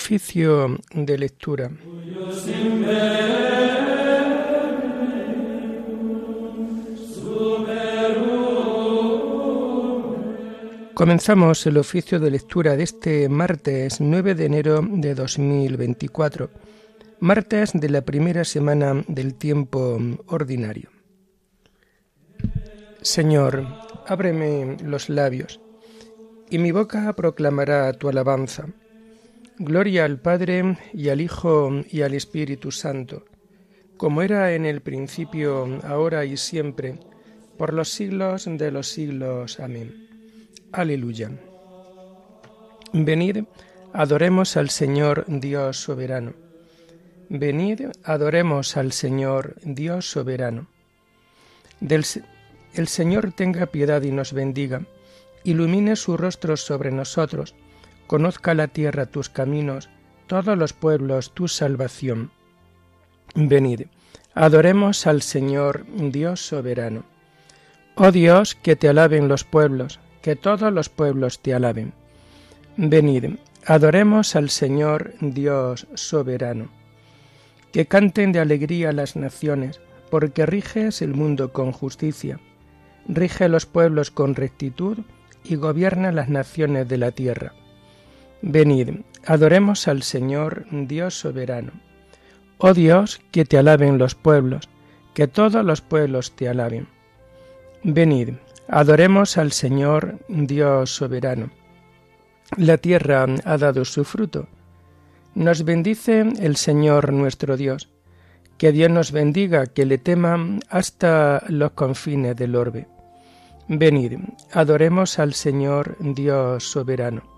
Oficio de lectura. Comenzamos el oficio de lectura de este martes 9 de enero de 2024, martes de la primera semana del tiempo ordinario. Señor, ábreme los labios, y mi boca proclamará tu alabanza. Gloria al Padre y al Hijo y al Espíritu Santo, como era en el principio, ahora y siempre, por los siglos de los siglos. Amén. Aleluya. Venid, adoremos al Señor Dios soberano. Venid, adoremos al Señor Dios soberano. Del, el Señor tenga piedad y nos bendiga, ilumine su rostro sobre nosotros, Conozca la tierra tus caminos, todos los pueblos tu salvación. Venid, adoremos al Señor Dios soberano. Oh Dios, que te alaben los pueblos, que todos los pueblos te alaben. Venid, adoremos al Señor Dios soberano. Que canten de alegría las naciones, porque riges el mundo con justicia, rige los pueblos con rectitud y gobierna las naciones de la tierra. Venid, adoremos al Señor Dios soberano. Oh Dios, que te alaben los pueblos, que todos los pueblos te alaben. Venid, adoremos al Señor Dios soberano. La tierra ha dado su fruto. Nos bendice el Señor nuestro Dios. Que Dios nos bendiga, que le teman hasta los confines del orbe. Venid, adoremos al Señor Dios soberano.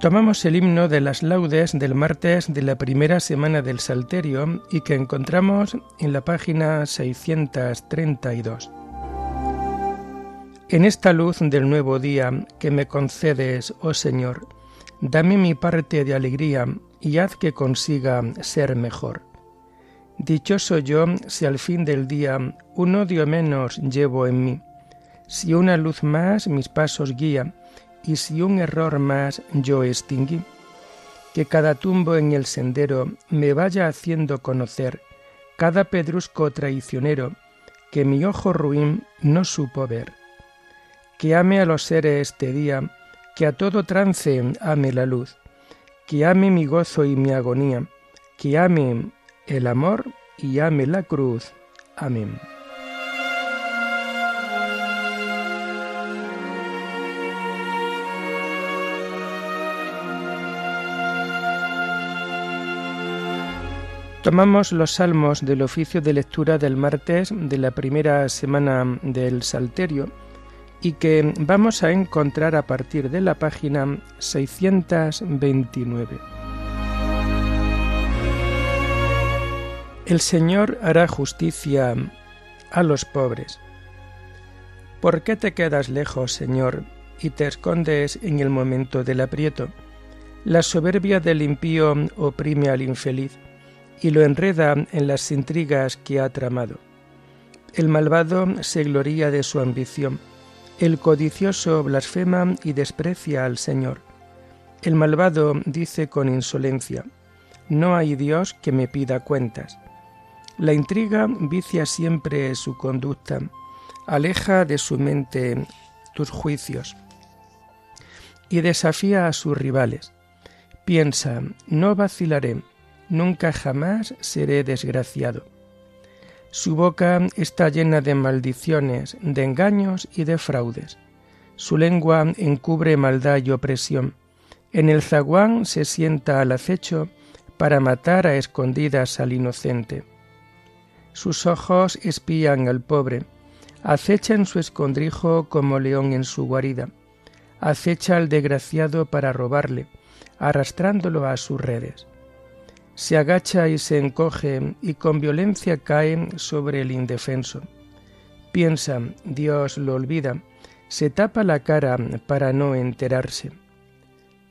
Tomamos el himno de las laudes del martes de la primera semana del Salterio y que encontramos en la página 632. En esta luz del nuevo día que me concedes, oh Señor, dame mi parte de alegría y haz que consiga ser mejor. Dichoso yo si al fin del día un odio menos llevo en mí, si una luz más mis pasos guía, y si un error más yo extinguí, que cada tumbo en el sendero me vaya haciendo conocer cada pedrusco traicionero que mi ojo ruin no supo ver. Que ame a los seres este día, que a todo trance ame la luz, que ame mi gozo y mi agonía, que ame el amor y ame la cruz. Amén. Tomamos los salmos del oficio de lectura del martes de la primera semana del Salterio y que vamos a encontrar a partir de la página 629. El Señor hará justicia a los pobres. ¿Por qué te quedas lejos, Señor, y te escondes en el momento del aprieto? La soberbia del impío oprime al infeliz y lo enreda en las intrigas que ha tramado. El malvado se gloría de su ambición, el codicioso blasfema y desprecia al Señor. El malvado dice con insolencia, no hay Dios que me pida cuentas. La intriga vicia siempre su conducta, aleja de su mente tus juicios y desafía a sus rivales. Piensa, no vacilaré, nunca jamás seré desgraciado. Su boca está llena de maldiciones, de engaños y de fraudes. Su lengua encubre maldad y opresión. En el zaguán se sienta al acecho para matar a escondidas al inocente. Sus ojos espían al pobre, acecha en su escondrijo como león en su guarida, acecha al desgraciado para robarle, arrastrándolo a sus redes se agacha y se encoge y con violencia cae sobre el indefenso. Piensa, Dios lo olvida, se tapa la cara para no enterarse.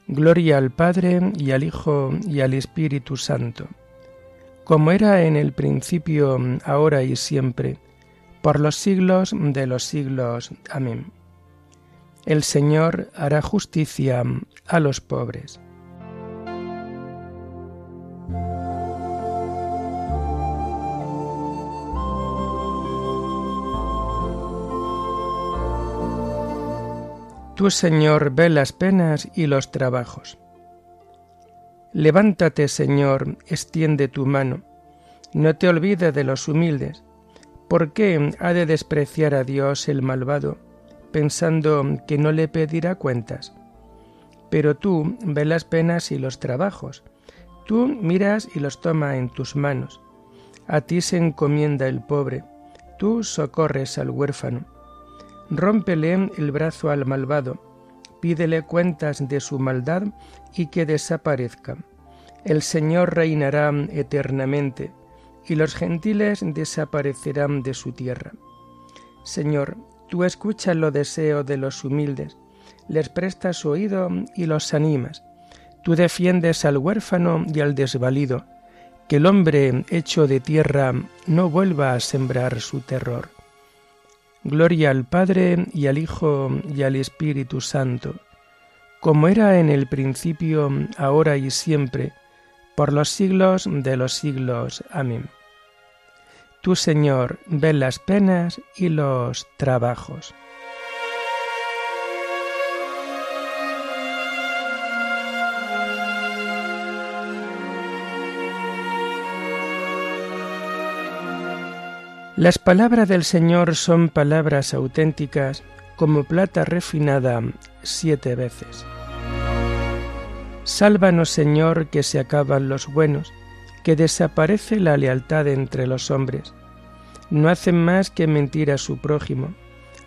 Gloria al Padre y al Hijo y al Espíritu Santo, como era en el principio, ahora y siempre, por los siglos de los siglos. Amén. El Señor hará justicia a los pobres. Tú, Señor, ve las penas y los trabajos. Levántate, Señor, extiende tu mano. No te olvides de los humildes. ¿Por qué ha de despreciar a Dios el malvado, pensando que no le pedirá cuentas? Pero tú ve las penas y los trabajos. Tú miras y los toma en tus manos. A ti se encomienda el pobre. Tú socorres al huérfano Rómpele el brazo al malvado, pídele cuentas de su maldad y que desaparezca. El Señor reinará eternamente, y los gentiles desaparecerán de su tierra. Señor, tú escuchas los deseos de los humildes, les prestas oído y los animas. Tú defiendes al huérfano y al desvalido, que el hombre hecho de tierra no vuelva a sembrar su terror. Gloria al Padre y al Hijo y al Espíritu Santo, como era en el principio, ahora y siempre, por los siglos de los siglos. Amén. Tú, Señor, ves las penas y los trabajos. Las palabras del Señor son palabras auténticas como plata refinada siete veces. Sálvanos, Señor, que se acaban los buenos, que desaparece la lealtad entre los hombres. No hacen más que mentir a su prójimo,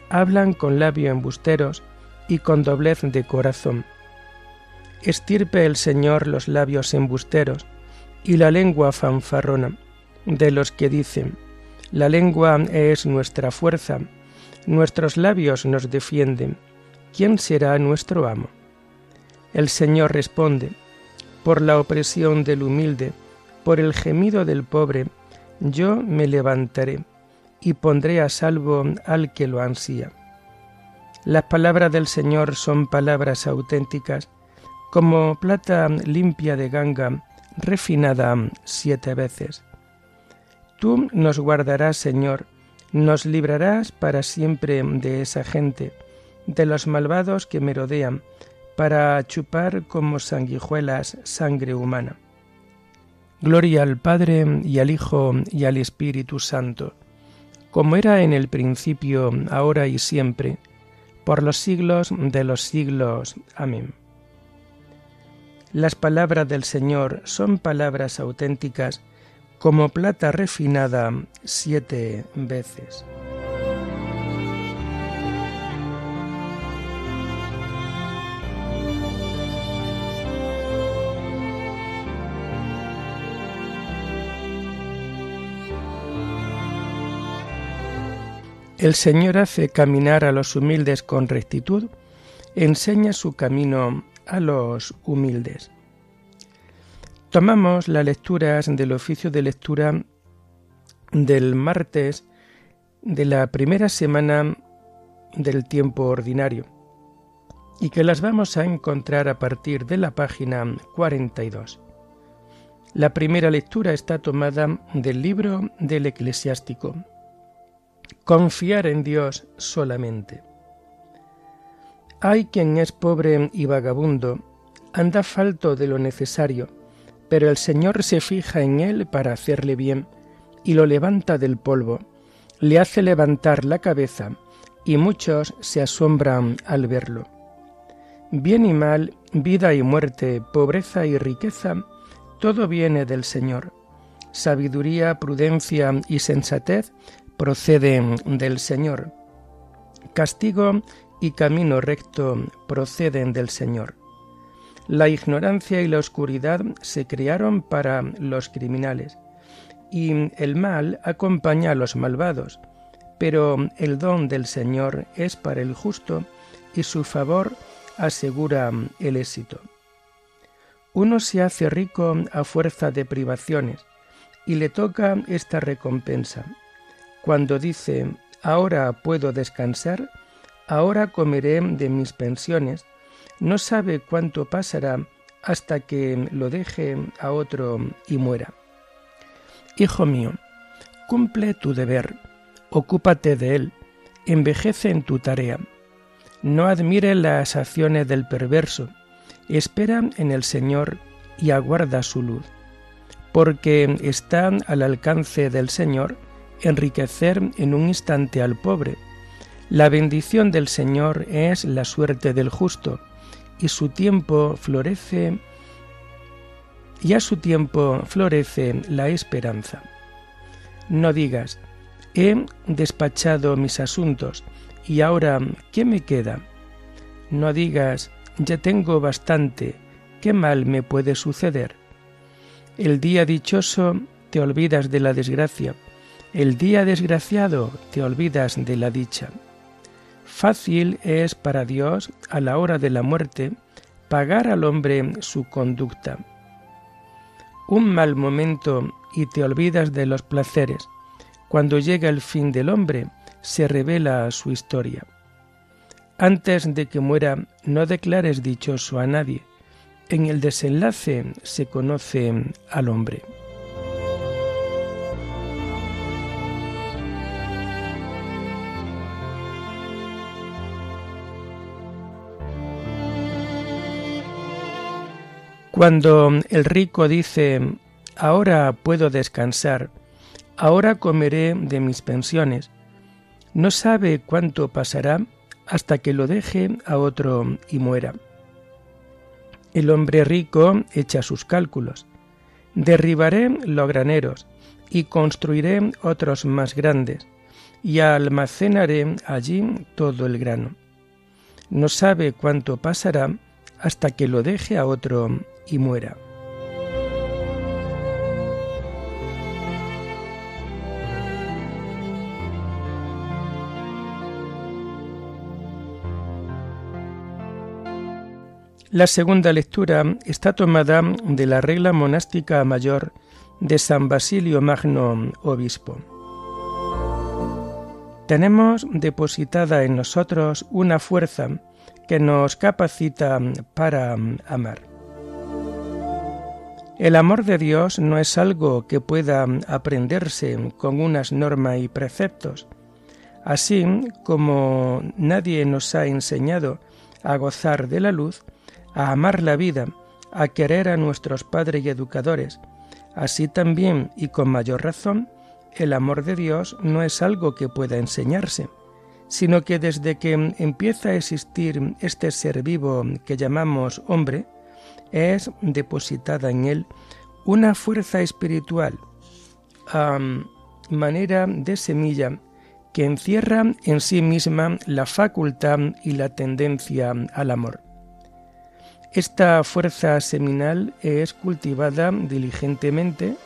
hablan con labio embusteros y con doblez de corazón. Estirpe el Señor los labios embusteros y la lengua fanfarrona de los que dicen, la lengua es nuestra fuerza, nuestros labios nos defienden. ¿Quién será nuestro amo? El Señor responde, por la opresión del humilde, por el gemido del pobre, yo me levantaré y pondré a salvo al que lo ansía. Las palabras del Señor son palabras auténticas, como plata limpia de ganga, refinada siete veces. Tú nos guardarás, Señor, nos librarás para siempre de esa gente, de los malvados que me rodean, para chupar como sanguijuelas sangre humana. Gloria al Padre y al Hijo y al Espíritu Santo, como era en el principio, ahora y siempre, por los siglos de los siglos. Amén. Las palabras del Señor son palabras auténticas como plata refinada siete veces. El Señor hace caminar a los humildes con rectitud, enseña su camino a los humildes. Tomamos las lecturas del oficio de lectura del martes de la primera semana del tiempo ordinario y que las vamos a encontrar a partir de la página 42. La primera lectura está tomada del libro del eclesiástico. Confiar en Dios solamente. Hay quien es pobre y vagabundo, anda falto de lo necesario, pero el Señor se fija en él para hacerle bien y lo levanta del polvo, le hace levantar la cabeza y muchos se asombran al verlo. Bien y mal, vida y muerte, pobreza y riqueza, todo viene del Señor. Sabiduría, prudencia y sensatez proceden del Señor. Castigo y camino recto proceden del Señor. La ignorancia y la oscuridad se crearon para los criminales, y el mal acompaña a los malvados, pero el don del Señor es para el justo y su favor asegura el éxito. Uno se hace rico a fuerza de privaciones y le toca esta recompensa. Cuando dice, ahora puedo descansar, ahora comeré de mis pensiones, no sabe cuánto pasará hasta que lo deje a otro y muera. Hijo mío, cumple tu deber, ocúpate de él, envejece en tu tarea. No admire las acciones del perverso, espera en el Señor y aguarda su luz, porque está al alcance del Señor enriquecer en un instante al pobre. La bendición del Señor es la suerte del justo, y su tiempo florece y a su tiempo florece la esperanza. No digas, he despachado mis asuntos y ahora, ¿qué me queda? No digas, ya tengo bastante, ¿qué mal me puede suceder? El día dichoso te olvidas de la desgracia, el día desgraciado te olvidas de la dicha. Fácil es para Dios a la hora de la muerte pagar al hombre su conducta. Un mal momento y te olvidas de los placeres. Cuando llega el fin del hombre, se revela su historia. Antes de que muera, no declares dichoso a nadie. En el desenlace se conoce al hombre. Cuando el rico dice, ahora puedo descansar, ahora comeré de mis pensiones, no sabe cuánto pasará hasta que lo deje a otro y muera. El hombre rico echa sus cálculos. Derribaré los graneros y construiré otros más grandes y almacenaré allí todo el grano. No sabe cuánto pasará hasta que lo deje a otro y muera. La segunda lectura está tomada de la regla monástica mayor de San Basilio Magno, obispo. Tenemos depositada en nosotros una fuerza que nos capacita para amar. El amor de Dios no es algo que pueda aprenderse con unas normas y preceptos, así como nadie nos ha enseñado a gozar de la luz, a amar la vida, a querer a nuestros padres y educadores. Así también, y con mayor razón, el amor de Dios no es algo que pueda enseñarse, sino que desde que empieza a existir este ser vivo que llamamos hombre, es depositada en él una fuerza espiritual a manera de semilla que encierra en sí misma la facultad y la tendencia al amor. Esta fuerza seminal es cultivada diligentemente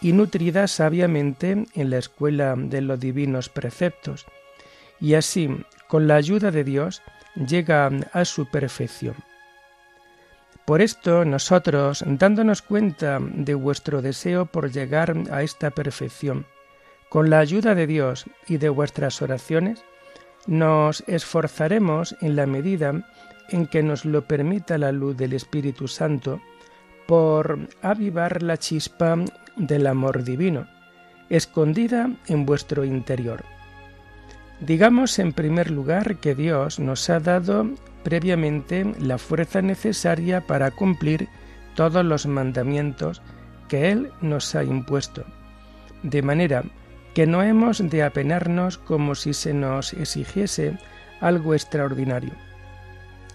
y nutrida sabiamente en la escuela de los divinos preceptos, y así, con la ayuda de Dios, llega a su perfección. Por esto nosotros, dándonos cuenta de vuestro deseo por llegar a esta perfección, con la ayuda de Dios y de vuestras oraciones, nos esforzaremos en la medida en que nos lo permita la luz del Espíritu Santo por avivar la chispa del amor divino, escondida en vuestro interior. Digamos en primer lugar que Dios nos ha dado previamente la fuerza necesaria para cumplir todos los mandamientos que Él nos ha impuesto, de manera que no hemos de apenarnos como si se nos exigiese algo extraordinario,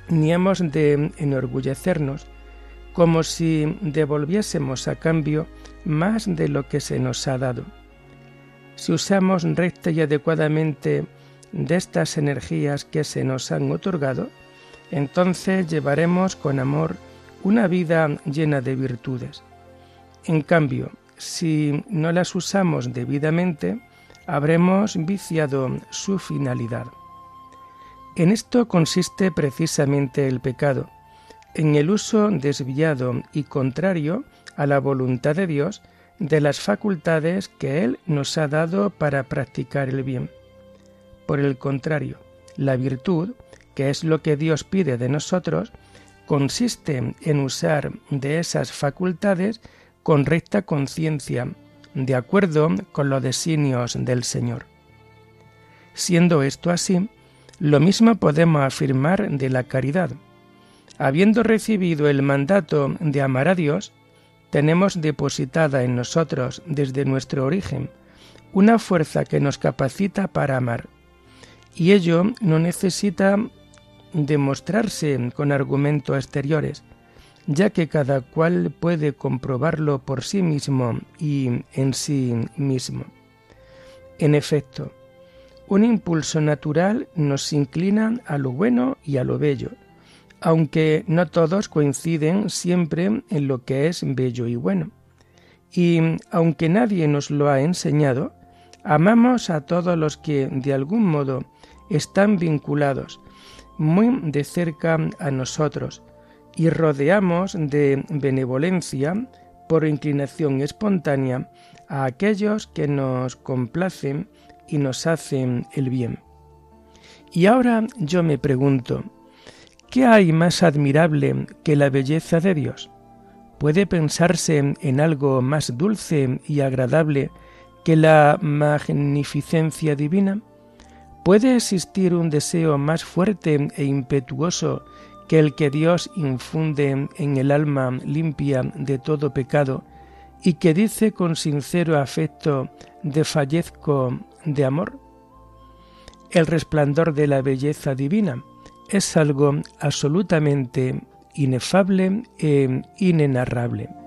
ni hemos de enorgullecernos como si devolviésemos a cambio más de lo que se nos ha dado. Si usamos recta y adecuadamente de estas energías que se nos han otorgado, entonces llevaremos con amor una vida llena de virtudes. En cambio, si no las usamos debidamente, habremos viciado su finalidad. En esto consiste precisamente el pecado, en el uso desviado y contrario a la voluntad de Dios de las facultades que Él nos ha dado para practicar el bien. Por el contrario, la virtud, que es lo que Dios pide de nosotros, consiste en usar de esas facultades con recta conciencia, de acuerdo con los designios del Señor. Siendo esto así, lo mismo podemos afirmar de la caridad. Habiendo recibido el mandato de amar a Dios, tenemos depositada en nosotros desde nuestro origen una fuerza que nos capacita para amar. Y ello no necesita demostrarse con argumentos exteriores, ya que cada cual puede comprobarlo por sí mismo y en sí mismo. En efecto, un impulso natural nos inclina a lo bueno y a lo bello, aunque no todos coinciden siempre en lo que es bello y bueno. Y aunque nadie nos lo ha enseñado, amamos a todos los que de algún modo están vinculados muy de cerca a nosotros y rodeamos de benevolencia por inclinación espontánea a aquellos que nos complacen y nos hacen el bien. Y ahora yo me pregunto, ¿qué hay más admirable que la belleza de Dios? ¿Puede pensarse en algo más dulce y agradable que la magnificencia divina? ¿Puede existir un deseo más fuerte e impetuoso que el que Dios infunde en el alma limpia de todo pecado y que dice con sincero afecto fallezco de amor? El resplandor de la belleza divina es algo absolutamente inefable e inenarrable.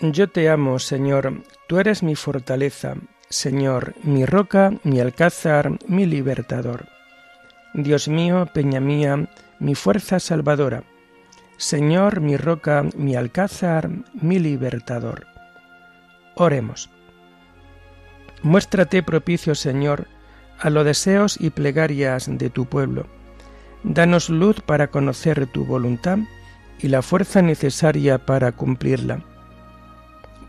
Yo te amo, Señor, tú eres mi fortaleza, Señor, mi roca, mi alcázar, mi libertador. Dios mío, peña mía, mi fuerza salvadora. Señor, mi roca, mi alcázar, mi libertador. Oremos. Muéstrate propicio, Señor, a los deseos y plegarias de tu pueblo. Danos luz para conocer tu voluntad y la fuerza necesaria para cumplirla